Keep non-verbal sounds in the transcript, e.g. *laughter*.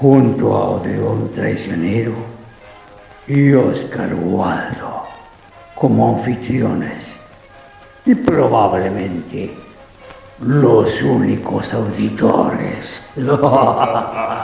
junto a Odeón Traicionero y Oscar Waldo como anfitriones y probablemente los únicos auditores. *laughs*